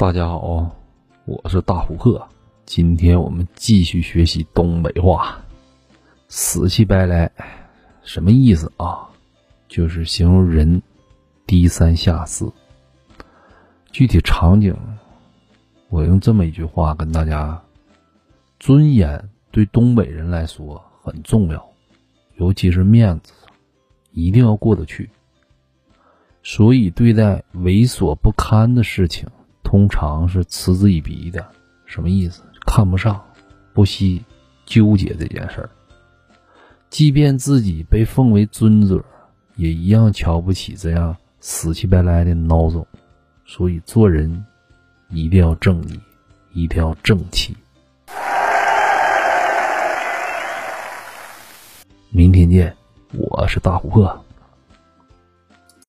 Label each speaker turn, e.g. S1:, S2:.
S1: 大家好，我是大虎鹤。今天我们继续学习东北话，“死乞白赖”什么意思啊？就是形容人低三下四。具体场景，我用这么一句话跟大家：尊严对东北人来说很重要，尤其是面子，一定要过得去。所以对待猥琐不堪的事情。通常是嗤之以鼻的，什么意思？看不上，不惜纠结这件事儿。即便自己被奉为尊者，也一样瞧不起这样死乞白赖的孬种。所以做人一定要正义，一定要正气。明天见，我是大琥珀。